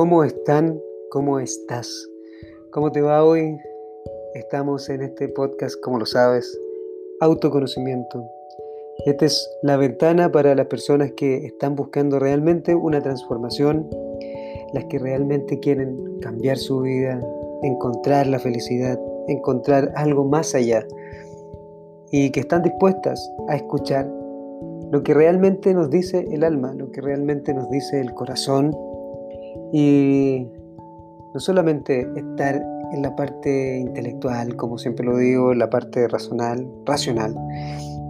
¿Cómo están? ¿Cómo estás? ¿Cómo te va hoy? Estamos en este podcast, como lo sabes, autoconocimiento. Esta es la ventana para las personas que están buscando realmente una transformación, las que realmente quieren cambiar su vida, encontrar la felicidad, encontrar algo más allá y que están dispuestas a escuchar lo que realmente nos dice el alma, lo que realmente nos dice el corazón y no solamente estar en la parte intelectual, como siempre lo digo, en la parte racional, racional,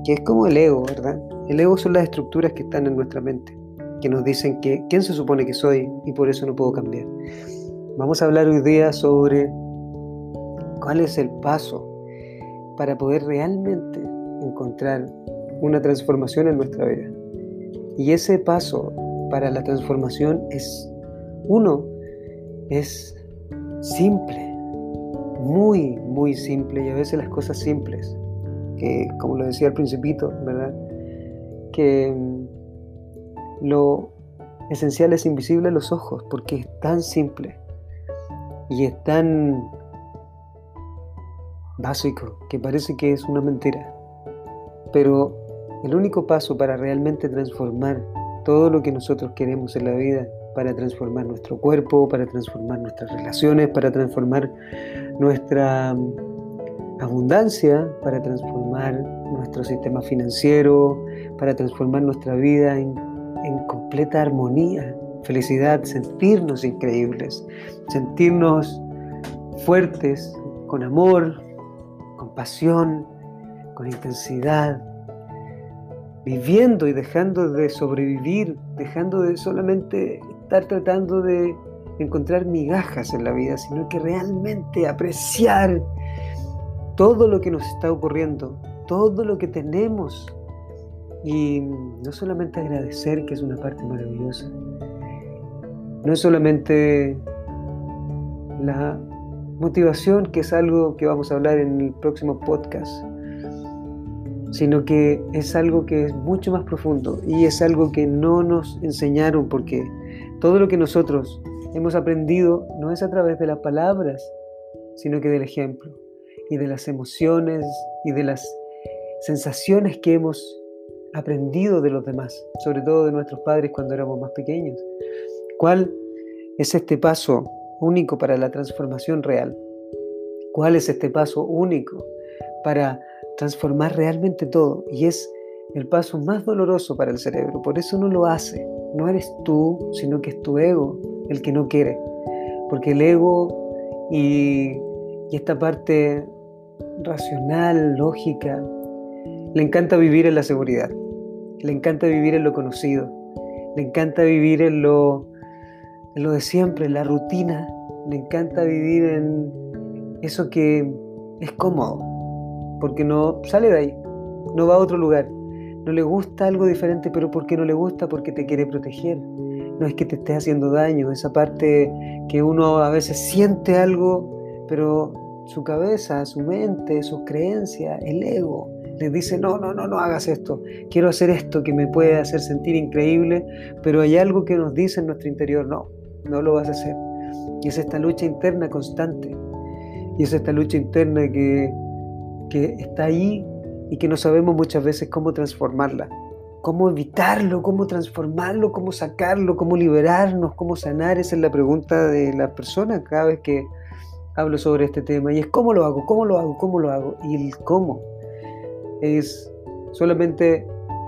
que es como el ego, ¿verdad? El ego son las estructuras que están en nuestra mente, que nos dicen que quién se supone que soy y por eso no puedo cambiar. Vamos a hablar hoy día sobre cuál es el paso para poder realmente encontrar una transformación en nuestra vida. Y ese paso para la transformación es uno, es simple, muy, muy simple y a veces las cosas simples, que como lo decía al principito, ¿verdad? Que mm, lo esencial es invisible a los ojos porque es tan simple y es tan básico que parece que es una mentira. Pero el único paso para realmente transformar todo lo que nosotros queremos en la vida, para transformar nuestro cuerpo, para transformar nuestras relaciones, para transformar nuestra mm, abundancia, para transformar nuestro sistema financiero, para transformar nuestra vida en, en completa armonía, felicidad, sentirnos increíbles, sentirnos fuertes, con amor, con pasión, con intensidad, viviendo y dejando de sobrevivir, dejando de solamente estar tratando de encontrar migajas en la vida, sino que realmente apreciar todo lo que nos está ocurriendo, todo lo que tenemos. Y no solamente agradecer, que es una parte maravillosa, no es solamente la motivación, que es algo que vamos a hablar en el próximo podcast, sino que es algo que es mucho más profundo y es algo que no nos enseñaron porque todo lo que nosotros hemos aprendido no es a través de las palabras, sino que del ejemplo y de las emociones y de las sensaciones que hemos aprendido de los demás, sobre todo de nuestros padres cuando éramos más pequeños. ¿Cuál es este paso único para la transformación real? ¿Cuál es este paso único para transformar realmente todo y es el paso más doloroso para el cerebro. Por eso no lo hace. No eres tú, sino que es tu ego el que no quiere. Porque el ego y, esta parte racional, lógica, le encanta vivir en la seguridad. Le encanta vivir en lo conocido. Le encanta vivir en lo, en lo de siempre, en la rutina. Le encanta vivir en eso que es cómodo porque no sale de ahí, no va a otro lugar. No le gusta algo diferente, pero ¿por qué no le gusta? Porque te quiere proteger. No es que te esté haciendo daño, esa parte que uno a veces siente algo, pero su cabeza, su mente, sus creencias, el ego, le dice, no, no, no, no hagas esto, quiero hacer esto que me puede hacer sentir increíble, pero hay algo que nos dice en nuestro interior, no, no lo vas a hacer. Y es esta lucha interna constante. Y es esta lucha interna que que está ahí y que no sabemos muchas veces cómo transformarla, cómo evitarlo, cómo transformarlo, cómo sacarlo, cómo liberarnos, cómo sanar. Esa es la pregunta de la persona cada vez que hablo sobre este tema. Y es cómo lo hago, cómo lo hago, cómo lo hago. Y el cómo es solamente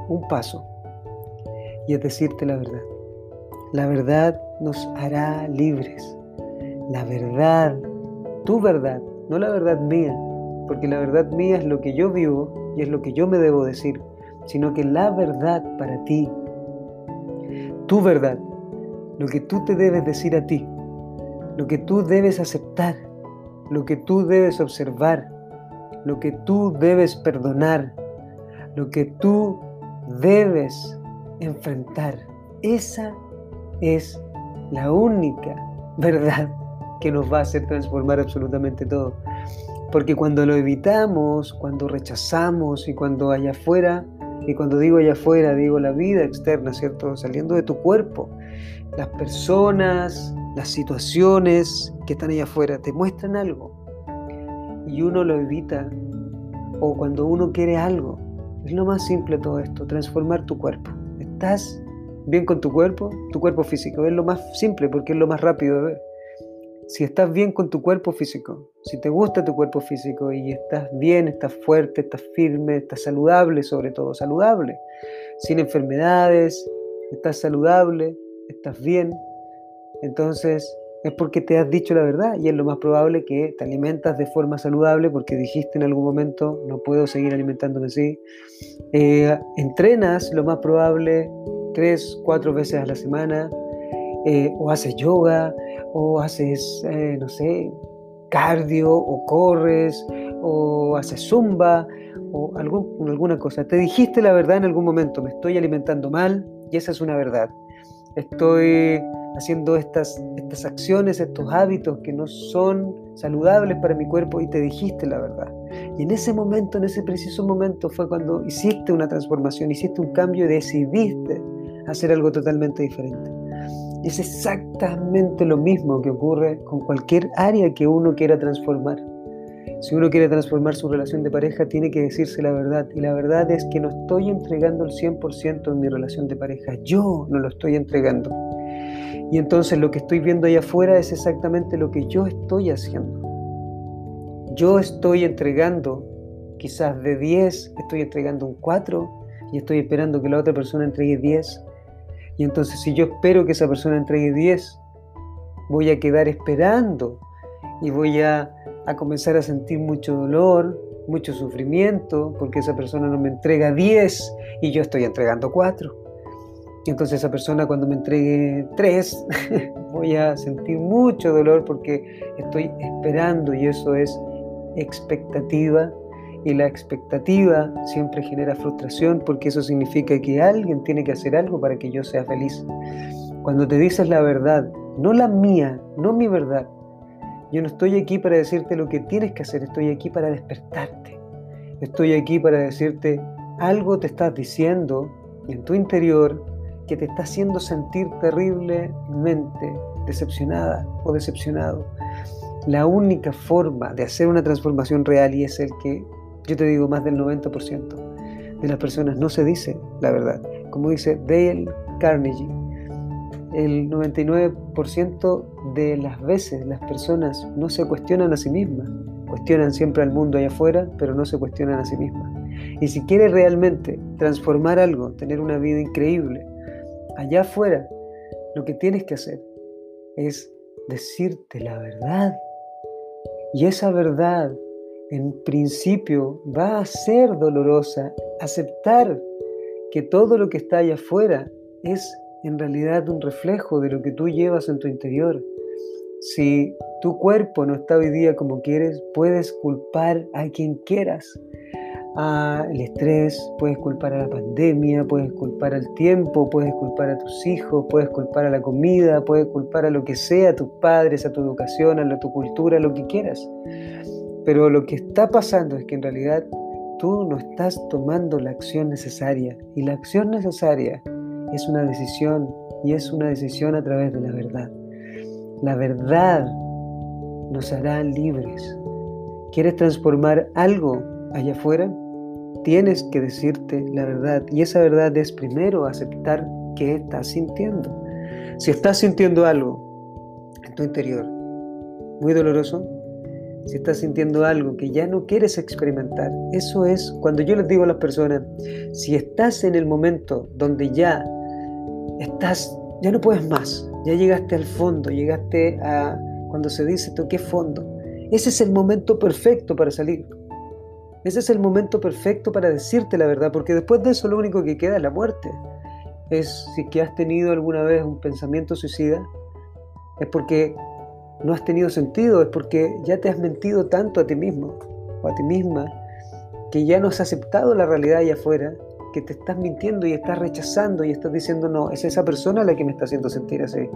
un paso. Y es decirte la verdad. La verdad nos hará libres. La verdad, tu verdad, no la verdad mía, porque la verdad mía es lo que yo vivo y es lo que yo me debo decir, sino que la verdad para ti, tu verdad, lo que tú te debes decir a ti, lo que tú debes aceptar, lo que tú debes observar, lo que tú debes perdonar, lo que tú debes enfrentar. Esa es la única verdad que nos va a hacer transformar absolutamente todo. Porque cuando lo evitamos, cuando rechazamos y cuando allá afuera, y cuando digo allá afuera, digo la vida externa, ¿cierto? Saliendo de tu cuerpo, las personas, las situaciones que están allá afuera te muestran algo y uno lo evita o cuando uno quiere algo. Es lo más simple todo esto, transformar tu cuerpo. ¿Estás bien con tu cuerpo? Tu cuerpo físico es lo más simple porque es lo más rápido de ver. Si estás bien con tu cuerpo físico, si te gusta tu cuerpo físico y estás bien, estás fuerte, estás firme, estás saludable sobre todo, saludable, sin enfermedades, estás saludable, estás bien, entonces es porque te has dicho la verdad y es lo más probable que te alimentas de forma saludable porque dijiste en algún momento no puedo seguir alimentándome así. Eh, entrenas lo más probable tres, cuatro veces a la semana eh, o haces yoga o haces, eh, no sé, cardio o corres o haces zumba o alguna cosa. Te dijiste la verdad en algún momento, me estoy alimentando mal y esa es una verdad. Estoy haciendo estas, estas acciones, estos hábitos que no son saludables para mi cuerpo y te dijiste la verdad. Y en ese momento, en ese preciso momento fue cuando hiciste una transformación, hiciste un cambio y decidiste hacer algo totalmente diferente. Es exactamente lo mismo que ocurre con cualquier área que uno quiera transformar. Si uno quiere transformar su relación de pareja, tiene que decirse la verdad. Y la verdad es que no estoy entregando el 100% en mi relación de pareja. Yo no lo estoy entregando. Y entonces lo que estoy viendo ahí afuera es exactamente lo que yo estoy haciendo. Yo estoy entregando, quizás de 10, estoy entregando un 4 y estoy esperando que la otra persona entregue 10. Y entonces si yo espero que esa persona entregue 10, voy a quedar esperando y voy a, comenzar a sentir mucho dolor, mucho sufrimiento, porque esa persona no me entrega 10 y yo estoy entregando 4. Y entonces esa persona cuando me entregue tres, voy a sentir mucho dolor porque estoy esperando y eso es expectativa. Y la expectativa siempre genera frustración porque eso significa que alguien tiene que hacer algo para que yo sea feliz. Cuando te dices la verdad, no la mía, no mi verdad, yo no estoy aquí para decirte lo que tienes que hacer, estoy aquí para despertarte. Estoy aquí para decirte algo te estás diciendo en tu interior que te está haciendo sentir terriblemente decepcionada o decepcionado. La única forma de hacer una transformación real y es el que yo te digo más del 90% de las personas no se dice la verdad. Como dice Dale Carnegie, el 99% de las veces las personas no se cuestionan a sí mismas, cuestionan siempre al mundo allá afuera, pero no se cuestionan a sí mismas. Y si quieres realmente transformar algo, tener una vida increíble, allá afuera, lo que tienes que hacer es decirte la verdad. Y esa verdad, en principio, va a ser dolorosa. Aceptar que todo lo que está allá afuera es en realidad un reflejo de lo que tú llevas en tu interior. Si tu cuerpo no está hoy día como quieres, puedes culpar a quien quieras al estrés, puedes culpar a la pandemia, puedes culpar al tiempo, puedes culpar a tus hijos, puedes culpar a la comida, puedes culpar a lo que sea, a tus padres, a tu educación, a tu cultura, a lo que quieras. Pero lo que está pasando es que en realidad tú no estás tomando la acción necesaria y la acción necesaria es una decisión y es una decisión a través de la verdad. La verdad nos hará libres. ¿Quieres transformar algo allá afuera? tienes que decirte la verdad. Y esa verdad es primero aceptar que estás sintiendo. Si estás sintiendo algo en tu interior muy doloroso, si estás sintiendo algo que ya no quieres experimentar, eso es cuando yo les digo a las personas, si estás en el momento donde ya estás, ya no puedes más, ya llegaste al fondo, llegaste a cuando se dice toqué fondo, ese es el momento perfecto para salir. Ese es el momento perfecto para decirte la verdad, porque después de eso lo único que queda es la muerte. Es si que has tenido alguna vez un pensamiento suicida, es porque no has tenido sentido, es porque ya te has mentido tanto a ti mismo o a ti misma, que ya no has aceptado la realidad allá afuera, que te estás mintiendo y estás rechazando y estás diciendo, no, es esa persona la que me está haciendo sentir así.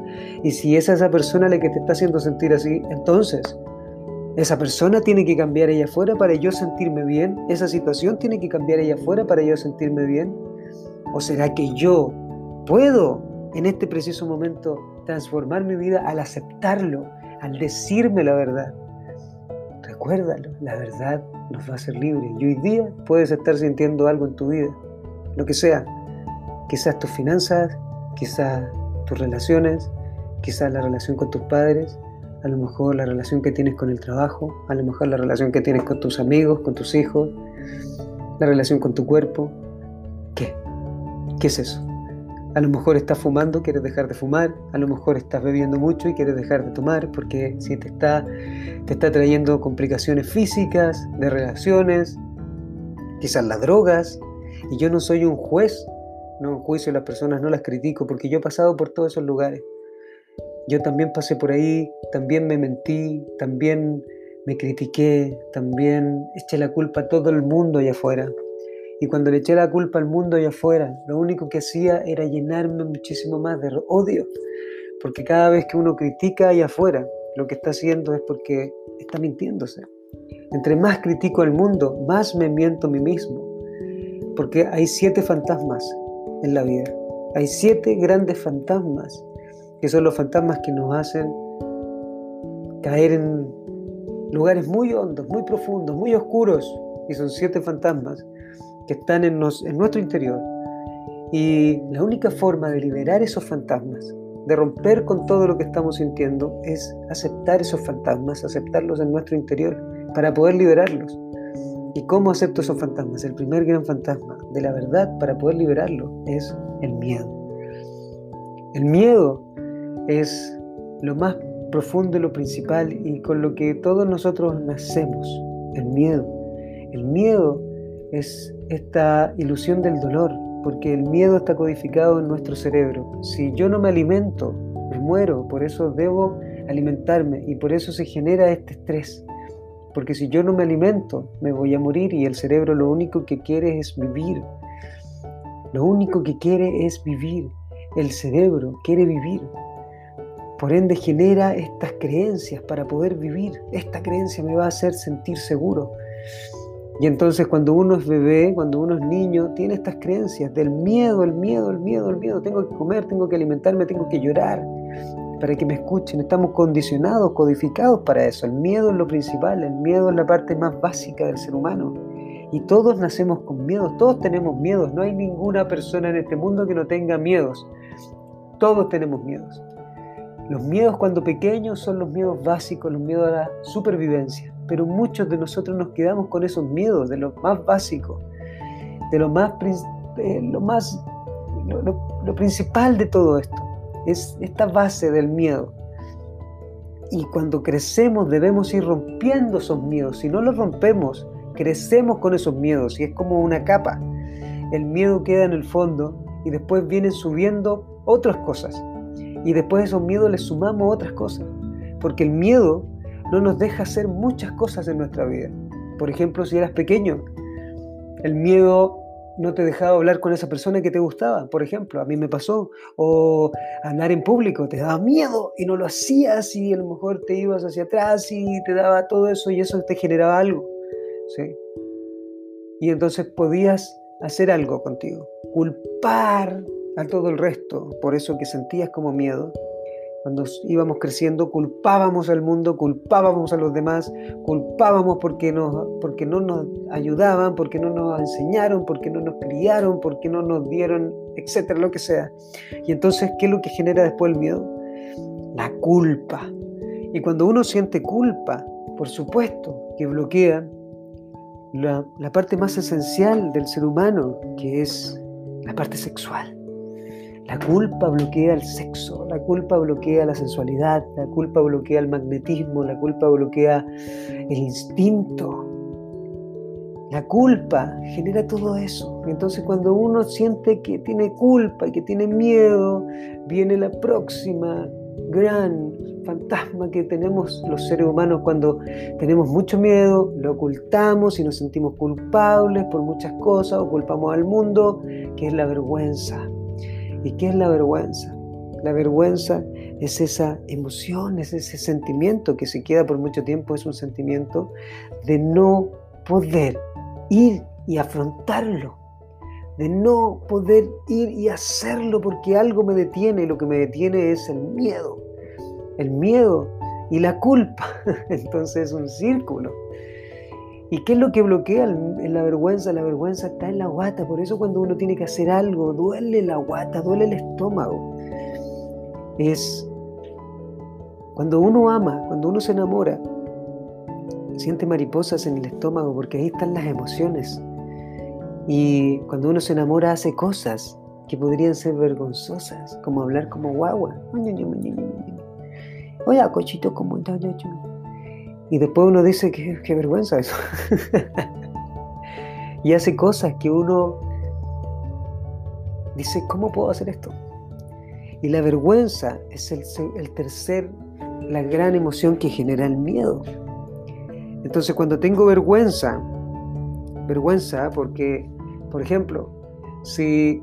Y si es esa persona la que te está haciendo sentir así, entonces esa persona tiene que cambiar ella afuera para yo sentirme bien. Esa situación tiene que cambiar ella afuera para yo sentirme bien. ¿O será que yo puedo en este preciso momento transformar mi vida al aceptarlo, al decirme la verdad. Recuérdalo, la verdad nos va a hacer libres. Y hoy día puedes estar sintiendo algo en tu vida, lo que sea. Quizás tus finanzas, quizás tus relaciones, quizás la relación con tus padres, a lo mejor la relación que tienes con el trabajo, a lo mejor la relación que tienes con tus amigos, con tus hijos, la relación con tu cuerpo. ¿Qué? ¿Qué es eso? A lo mejor estás fumando, quieres dejar de fumar, a lo mejor estás bebiendo mucho y quieres dejar de tomar porque si te está, te está trayendo complicaciones físicas, de relaciones, quizás las drogas. Y yo no soy un juez, no juicio a las personas, no las critico porque yo he pasado por todos esos lugares. Yo también pasé por ahí, también me mentí, también me critiqué, también eché la culpa a todo el mundo allá afuera. Y cuando le eché la culpa al mundo allá afuera, lo único que hacía era llenarme muchísimo más de odio. Porque cada vez que uno critica allá afuera, lo que está haciendo es porque está mintiéndose. Entre más critico al mundo, más me miento a mí mismo. Porque hay siete fantasmas en la vida. Hay siete grandes fantasmas, que son los fantasmas que nos hacen caer en lugares muy hondos, muy profundos, muy oscuros. Y son siete fantasmas que están en, en nuestro interior. Y la única forma de liberar esos fantasmas, de romper con todo lo que estamos sintiendo, es aceptar esos fantasmas, aceptarlos en nuestro interior, para poder liberarlos. ¿Y cómo acepto esos fantasmas? El primer gran fantasma de la verdad para poder liberarlo es el miedo. El miedo es lo más profundo lo principal y con lo que todos nosotros nacemos. El miedo. El miedo es esta ilusión del dolor, porque el miedo está codificado en nuestro cerebro. Si yo no me alimento, me muero, por eso debo alimentarme y por eso se genera este estrés. Porque si yo no me alimento, me voy a morir y el cerebro lo único que quiere es vivir. Lo único que quiere es vivir. El cerebro quiere vivir. Por ende genera estas creencias para poder vivir. Esta creencia me va a hacer sentir seguro. Y entonces cuando uno es bebé, cuando uno es niño, tiene estas creencias del miedo, el miedo, el miedo, el miedo. Tengo que comer, tengo que alimentarme, tengo que llorar para que me escuchen. Estamos condicionados, codificados para eso. El miedo es lo principal, el miedo es la parte más básica del ser humano. Y todos nacemos con miedos, todos tenemos miedos. No hay ninguna persona en este mundo que no tenga miedos. Todos tenemos miedos. Los miedos cuando pequeños son los miedos básicos, los miedos a la supervivencia pero muchos de nosotros nos quedamos con esos miedos, de lo más básico, de lo más, eh, lo, más lo, principal de todo esto, es esta base del miedo. Y cuando crecemos debemos ir rompiendo esos miedos. Si no los rompemos, crecemos con esos miedos y es como una capa. El miedo queda en el fondo y después vienen subiendo otras cosas. Y después de esos miedos le sumamos otras cosas. Porque el miedo no nos deja hacer muchas cosas en nuestra vida. Por ejemplo, si eras pequeño, el miedo no te dejaba hablar con esa persona que te gustaba, por ejemplo, a mí me pasó, o andar en público, te daba miedo y no lo hacías y a lo mejor te ibas hacia atrás y te daba todo eso y eso te generaba algo, ¿sí? Y entonces podías hacer algo contigo, culpar a todo el resto por eso que sentías como miedo cuando íbamos creciendo culpábamos al mundo, culpábamos a los demás, culpábamos porque, porque no nos ayudaban, porque no nos enseñaron, porque no nos criaron, porque no nos dieron, etcétera, lo que sea. Y entonces, ¿qué es lo que genera después el miedo? La culpa. Y cuando uno siente culpa, por supuesto que bloquea la, la parte más esencial del ser humano, que es la parte sexual. La culpa bloquea el sexo, la culpa bloquea la sensualidad, la culpa bloquea el magnetismo, la culpa bloquea el instinto. La culpa genera todo eso. Entonces cuando uno siente que tiene culpa y que tiene miedo, viene la próxima gran fantasma que tenemos los seres humanos cuando tenemos mucho miedo, lo ocultamos y nos sentimos culpables por muchas cosas o culpamos al mundo, que es la vergüenza. ¿Y qué es la vergüenza? La vergüenza es esa emoción, es ese sentimiento que se queda por mucho tiempo, es un sentimiento de no poder ir y afrontarlo, de no poder ir y hacerlo porque algo me detiene y lo que me detiene es el miedo. El miedo y la culpa. Entonces es un círculo. ¿Y qué es lo que bloquea la vergüenza? La vergüenza está en la guata. Por eso cuando uno tiene que hacer algo, duele la guata, duele el estómago. Es cuando uno ama, cuando uno se enamora, siente mariposas en el estómago porque ahí están las emociones. Y cuando uno se enamora hace cosas que podrían ser vergonzosas, como hablar como guagua. Oye, cochito, como Y después uno dice qué vergüenza eso. y hace cosas que uno dice, ¿cómo puedo hacer esto? Y la vergüenza es el, el tercer, la gran emoción que genera el miedo. Entonces cuando tengo vergüenza, vergüenza porque, por ejemplo, si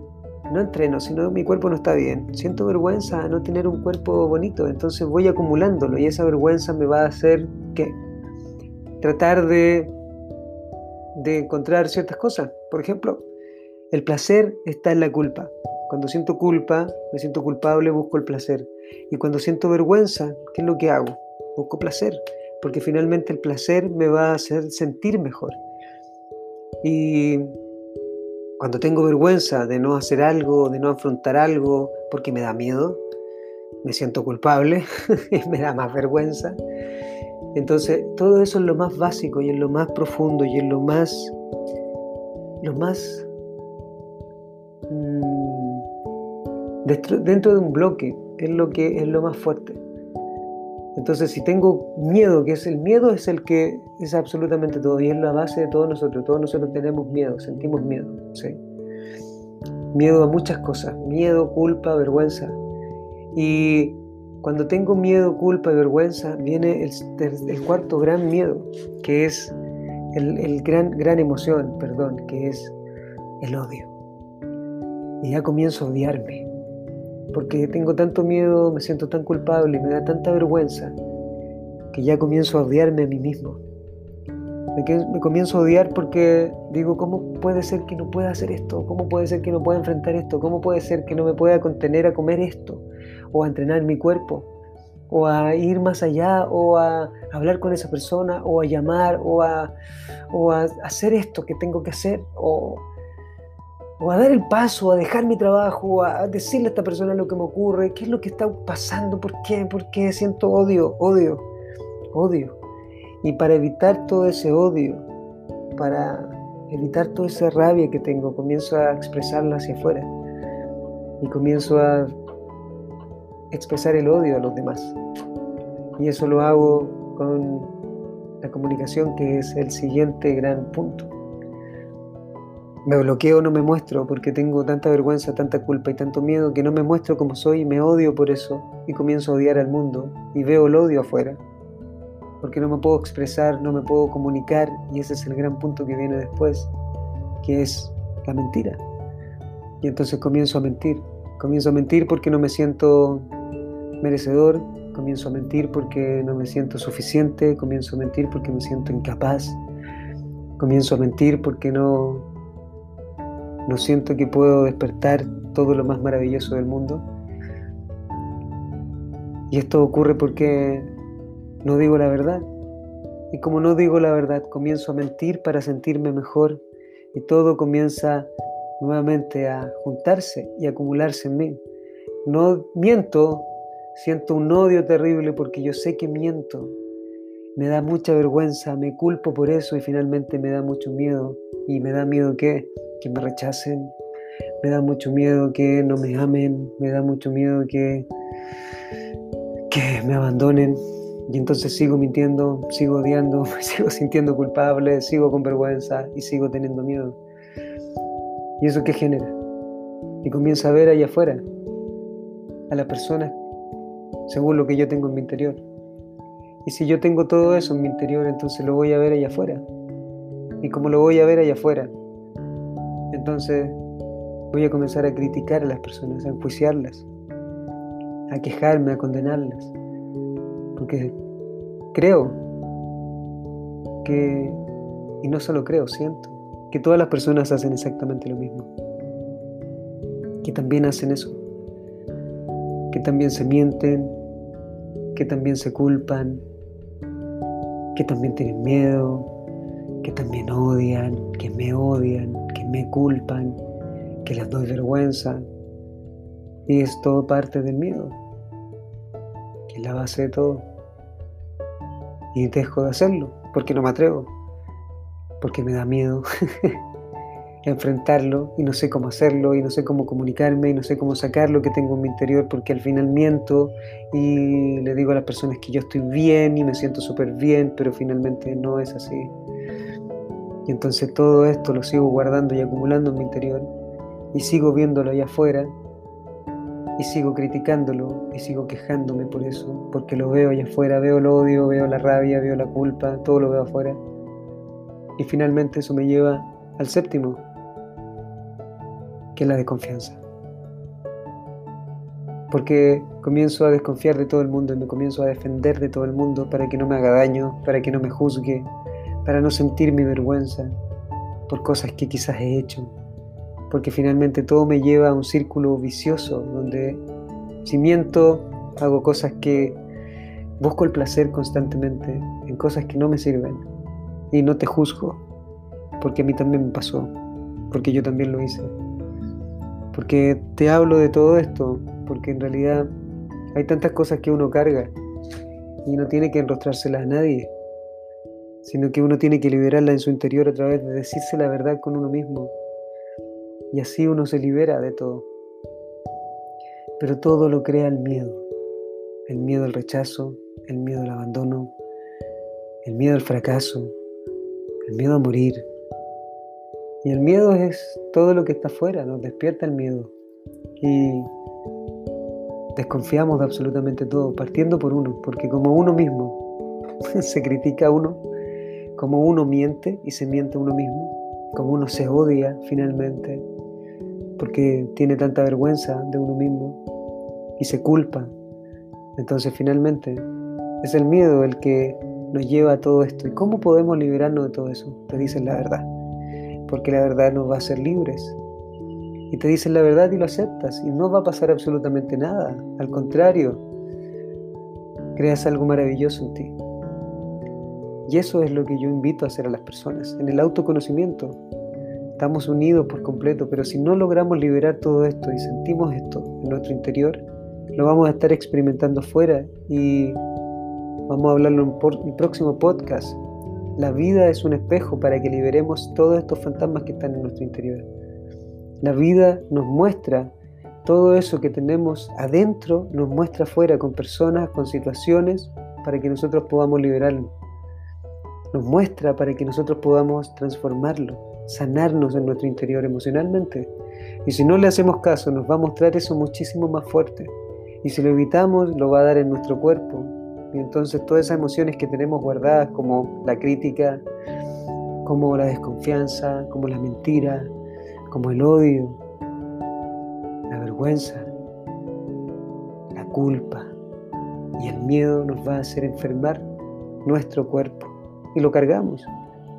no entreno, si no, mi cuerpo no está bien, siento vergüenza a no tener un cuerpo bonito, entonces voy acumulándolo y esa vergüenza me va a hacer que tratar de, de encontrar ciertas cosas. Por ejemplo, el placer está en la culpa. Cuando siento culpa, me siento culpable, busco el placer. Y cuando siento vergüenza, ¿qué es lo que hago? Busco placer porque finalmente el placer me va a hacer sentir mejor. Y cuando tengo vergüenza de no hacer algo, de no afrontar algo, porque me da miedo, me siento culpable me da más vergüenza. Entonces, todo eso es lo más básico y es lo más profundo y es lo más, lo más mm, dentro de un bloque, es lo que es lo más fuerte. Entonces, si tengo miedo, que es el miedo, es el que es absolutamente todo y es la base de todos nosotros. Todos nosotros tenemos miedo, sentimos miedo. ¿sí? Miedo a muchas cosas, miedo, culpa, vergüenza. Y cuando tengo miedo, culpa y vergüenza, viene el, cuarto gran miedo, que es el, el, gran, gran emoción, perdón, que es el odio. Y ya comienzo a odiarme porque tengo tanto miedo, me siento tan culpable y me da tanta vergüenza que ya comienzo a odiarme a mí mismo. Me, comienzo a odiar porque digo, ¿cómo puede ser que no pueda hacer esto? ¿Cómo puede ser que no pueda enfrentar esto? ¿Cómo puede ser que no me pueda contener a comer esto? O a entrenar mi cuerpo? O a ir más allá, o a hablar con esa persona, o a llamar, o a, hacer esto que tengo que hacer, o, o a dar el paso, a dejar mi trabajo, a decirle a esta persona lo que me ocurre, qué es lo que está pasando, por qué, por qué siento odio, odio, odio. Y para evitar todo ese odio, para evitar toda esa rabia que tengo, comienzo a expresarla hacia afuera y comienzo a expresar el odio a los demás. Y eso lo hago con la comunicación, que es el siguiente gran punto. Me bloqueo, no me muestro porque tengo tanta vergüenza, tanta culpa y tanto miedo que no me muestro como soy y me odio por eso y comienzo a odiar al mundo y veo el odio afuera. Porque no me puedo expresar, no me puedo comunicar y ese es el gran punto que viene después, que es la mentira. Y entonces comienzo a mentir. Comienzo a mentir porque no me siento merecedor, comienzo a mentir porque no me siento suficiente, comienzo a mentir porque me siento incapaz, comienzo a mentir porque no no siento que puedo despertar todo lo más maravilloso del mundo. Y esto ocurre porque no digo la verdad. Y como no digo la verdad, comienzo a mentir para sentirme mejor y todo comienza nuevamente a juntarse y acumularse en mí. No miento, siento un odio terrible porque yo sé que miento. Me da mucha vergüenza, me culpo por eso y finalmente me da mucho miedo. Y me da miedo que que me rechacen, me da mucho miedo que no me amen, me da mucho miedo que, que me abandonen. Y entonces sigo mintiendo, sigo odiando, sigo sintiendo culpable, sigo con vergüenza y sigo teniendo miedo. ¿Y eso qué genera? Y comienzo a ver allá afuera a la persona según lo que yo tengo en mi interior. Y si yo tengo todo eso en mi interior, entonces lo voy a ver allá afuera. Y como lo voy a ver allá afuera, entonces voy a comenzar a criticar a las personas, a enjuiciarlas, a quejarme, a condenarlas. Porque creo que, y no solo creo, siento, que todas las personas hacen exactamente lo mismo. que también hacen eso, que también se mienten, que también se culpan, que también tienen miedo, que también odian, que me odian, que me culpan, que les doy vergüenza. Y es todo parte del miedo, que es la base de todo. Y dejo de hacerlo, porque no me atrevo, porque me da miedo. enfrentarlo y no sé cómo hacerlo y no sé cómo comunicarme y no sé cómo sacar lo que tengo en mi interior porque al final miento y le digo a las personas que yo estoy bien y me siento súper bien, pero finalmente no es así. Y entonces todo esto lo sigo guardando y acumulando en mi interior y sigo viéndolo allá afuera y sigo criticándolo y sigo quejándome por eso, porque lo veo allá afuera, veo el odio, veo la rabia, veo la culpa, todo lo veo afuera. Y finalmente eso me lleva al séptimo, que es la desconfianza. Porque comienzo a desconfiar de todo el mundo y me comienzo a defender de todo el mundo para que no me haga daño, para que no me juzgue, para no sentir mi vergüenza por cosas que quizás he hecho. Porque finalmente todo me lleva a un círculo vicioso donde si miento, hago cosas que busco el placer constantemente en cosas que no me sirven y no te juzgo, porque a mí también me pasó, porque yo también lo hice. Porque te hablo de todo esto, porque en realidad hay tantas cosas que uno carga y no tiene que enrostrárselas a nadie, sino que uno tiene que liberarla en su interior a través de decirse la verdad con uno mismo. Y así uno se libera de todo. Pero todo lo crea el miedo. El miedo al rechazo, el miedo al abandono, el miedo al fracaso, el miedo a morir, y el miedo es todo lo que está afuera, nos despierta el miedo. Y desconfiamos de absolutamente todo, partiendo por uno, porque como uno mismo se critica a uno, como uno miente y se miente a uno mismo, como uno se odia finalmente, porque tiene tanta vergüenza de uno mismo y se culpa. Entonces finalmente es el miedo el que nos lleva a todo esto. ¿Y cómo podemos liberarnos de todo eso? Te dicen la verdad porque la verdad nos va a hacer libres. Y te dicen la verdad y lo aceptas y no va a pasar absolutamente nada. Al contrario, creas algo maravilloso en ti. Y eso es lo que yo invito a hacer a las personas, en el autoconocimiento. Estamos unidos por completo, pero si no logramos liberar todo esto y sentimos esto en nuestro interior, lo vamos a estar experimentando afuera y vamos a hablarlo en el próximo podcast la vida es un espejo para que liberemos todos estos fantasmas que están en nuestro interior. La vida nos muestra todo eso que tenemos adentro, nos muestra afuera con personas, con situaciones, para que nosotros podamos liberarlo. Nos muestra para que nosotros podamos transformarlo, sanarnos en nuestro interior emocionalmente. Y si no le hacemos caso, nos va a mostrar eso muchísimo más fuerte. Y si lo evitamos, lo va a dar en nuestro cuerpo, y entonces todas esas emociones que tenemos guardadas como la crítica, como la desconfianza, como la mentira, como el odio, la vergüenza, la culpa y el miedo nos va a hacer enfermar nuestro cuerpo. Y lo cargamos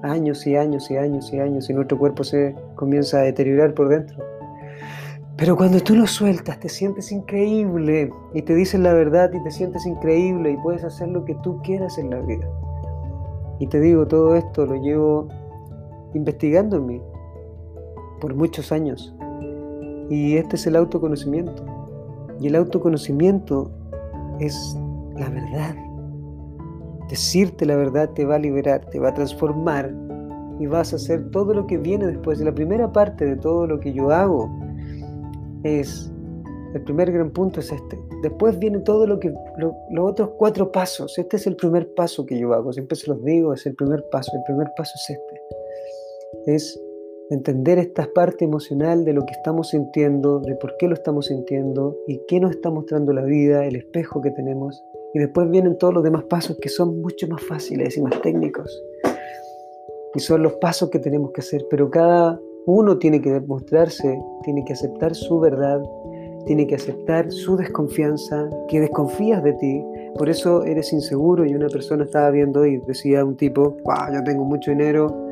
años y años y años y años y nuestro cuerpo se comienza a deteriorar por dentro. Pero cuando tú lo sueltas, te sientes increíble y te dicen la verdad y te sientes increíble y puedes hacer lo que tú quieras en la vida. Y te digo, todo esto lo llevo investigando en mí por muchos años. Y este es el autoconocimiento. Y el autoconocimiento es la verdad. Decirte la verdad te va a liberar, te va a transformar y vas a hacer todo lo que viene después. de La primera parte de todo lo que yo hago es, el primer gran punto es este. Después viene todo lo que, los otros cuatro pasos. Este es el primer paso que yo hago, siempre se los digo, es el primer paso. El primer paso es este. Es entender esta parte emocional de lo que estamos sintiendo, de por qué lo estamos sintiendo y qué nos está mostrando la vida, el espejo que tenemos. Y después vienen todos los demás pasos que son mucho más fáciles y más técnicos. Y son los pasos que tenemos que hacer, pero cada uno tiene que demostrarse, tiene que aceptar su verdad, tiene que aceptar su desconfianza, que desconfías de ti, por eso eres inseguro y una persona estaba viendo y decía un tipo, wow, yo tengo mucho dinero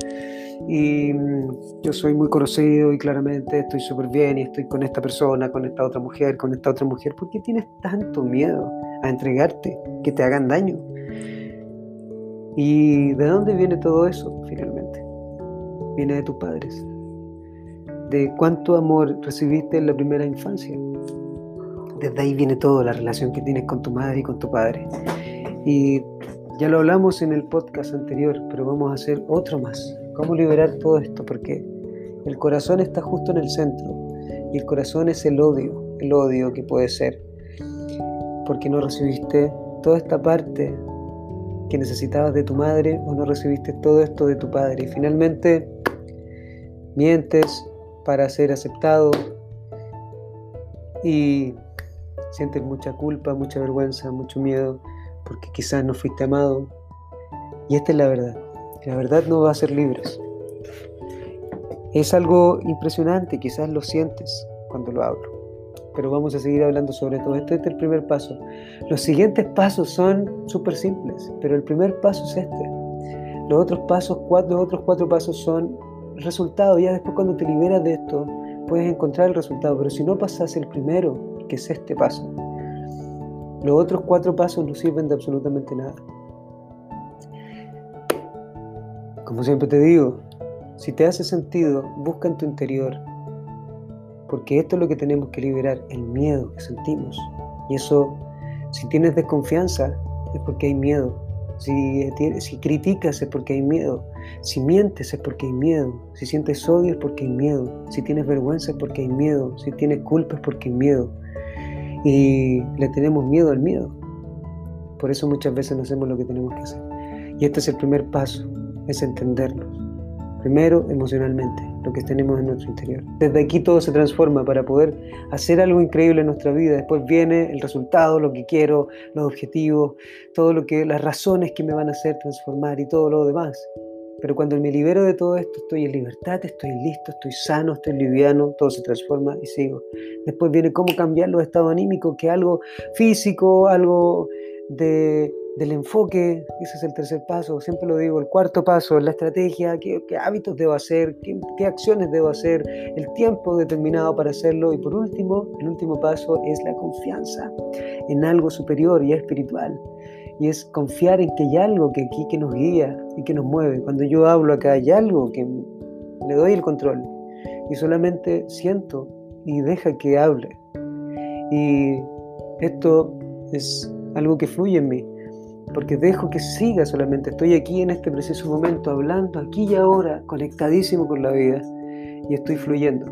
y mm, yo soy muy conocido y claramente estoy súper bien y estoy con esta persona, con esta otra mujer, con esta otra mujer. ¿Por qué tienes tanto miedo a entregarte, que te hagan daño? ¿Y de dónde viene todo eso finalmente? Viene de tus padres. De cuánto amor recibiste en la primera infancia. Desde ahí viene todo, la relación que tienes con tu madre y con tu padre. Y ya lo hablamos en el podcast anterior, pero vamos a hacer otro más. ¿Cómo liberar todo esto? Porque el corazón está justo en el centro y el corazón es el odio, el odio que puede ser porque no recibiste toda esta parte que necesitabas de tu madre o no recibiste todo esto de tu padre. Y finalmente mientes para ser aceptado y sientes mucha culpa, mucha vergüenza, mucho miedo porque quizás no fuiste amado. Y esta es la verdad. La verdad no va a ser libres. Es algo impresionante, quizás lo sientes cuando lo hablo. Pero vamos a seguir hablando sobre todo. Este es el primer paso. Los siguientes pasos son súper simples, pero el primer paso es este. Los otros pasos, cuatro, los otros cuatro pasos son resultados. Ya después cuando te liberas de esto, puedes encontrar el resultado. Pero si no pasas el primero, que es este paso, los otros cuatro pasos no sirven de absolutamente nada. Como siempre te digo, si te hace sentido, busca en tu interior, porque esto es lo que tenemos que liberar, el miedo que sentimos. Y eso, si tienes desconfianza, es porque hay miedo. Si, si criticas es porque hay miedo. Si mientes es porque hay miedo. Si sientes odio es porque hay miedo. Si tienes vergüenza es porque hay miedo. Si tienes culpa es porque hay miedo. Y le tenemos miedo al miedo. Por eso muchas veces no hacemos lo que tenemos que hacer. Y este es el primer paso, es entendernos. Primero emocionalmente, lo que tenemos en nuestro interior. Desde aquí todo se transforma para poder hacer algo increíble en nuestra vida. Después viene el resultado, lo que quiero, los objetivos, todo lo que, las razones que me van a hacer transformar y todo lo demás. Pero cuando me libero de todo esto, estoy en libertad, estoy listo, estoy sano, estoy liviano, todo se transforma y sigo. Después viene cómo cambiar los estados anímicos, que algo físico, algo de, del enfoque, ese es el tercer paso, siempre lo digo, el cuarto paso es la estrategia, qué, hábitos debo hacer, qué, qué, acciones debo hacer, el tiempo determinado para hacerlo y por último, el último paso es la confianza en algo superior y espiritual y es confiar en que hay algo que aquí que nos guía y que nos mueve. Cuando yo hablo acá hay algo que le doy el control y solamente siento y deja que hable. Y esto es algo que fluye en mí, porque dejo que siga solamente. Estoy aquí en este preciso momento hablando aquí y ahora, conectadísimo con la vida y estoy fluyendo.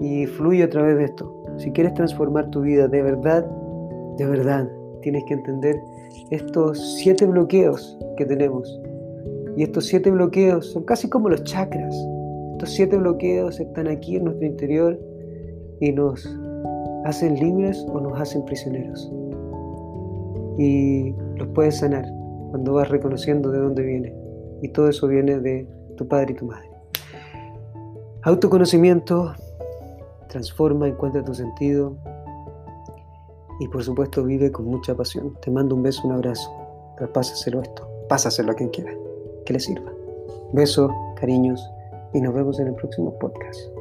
Y fluyo a través de esto. Si quieres transformar tu vida de verdad, de verdad, tienes que entender estos siete bloqueos que tenemos. Y estos siete bloqueos son casi como los chakras. Estos siete bloqueos están aquí en nuestro interior y nos hacen libres o nos hacen prisioneros. Y los puedes sanar cuando vas reconociendo de dónde viene. Y todo eso viene de tu padre y tu madre. Autoconocimiento transforma, encuentra tu sentido, y por supuesto vive con mucha pasión. Te mando un beso, un abrazo. Pásaselo esto. Pásaselo a quien quiera. Que le sirva. Besos, cariños y nos vemos en el próximo podcast.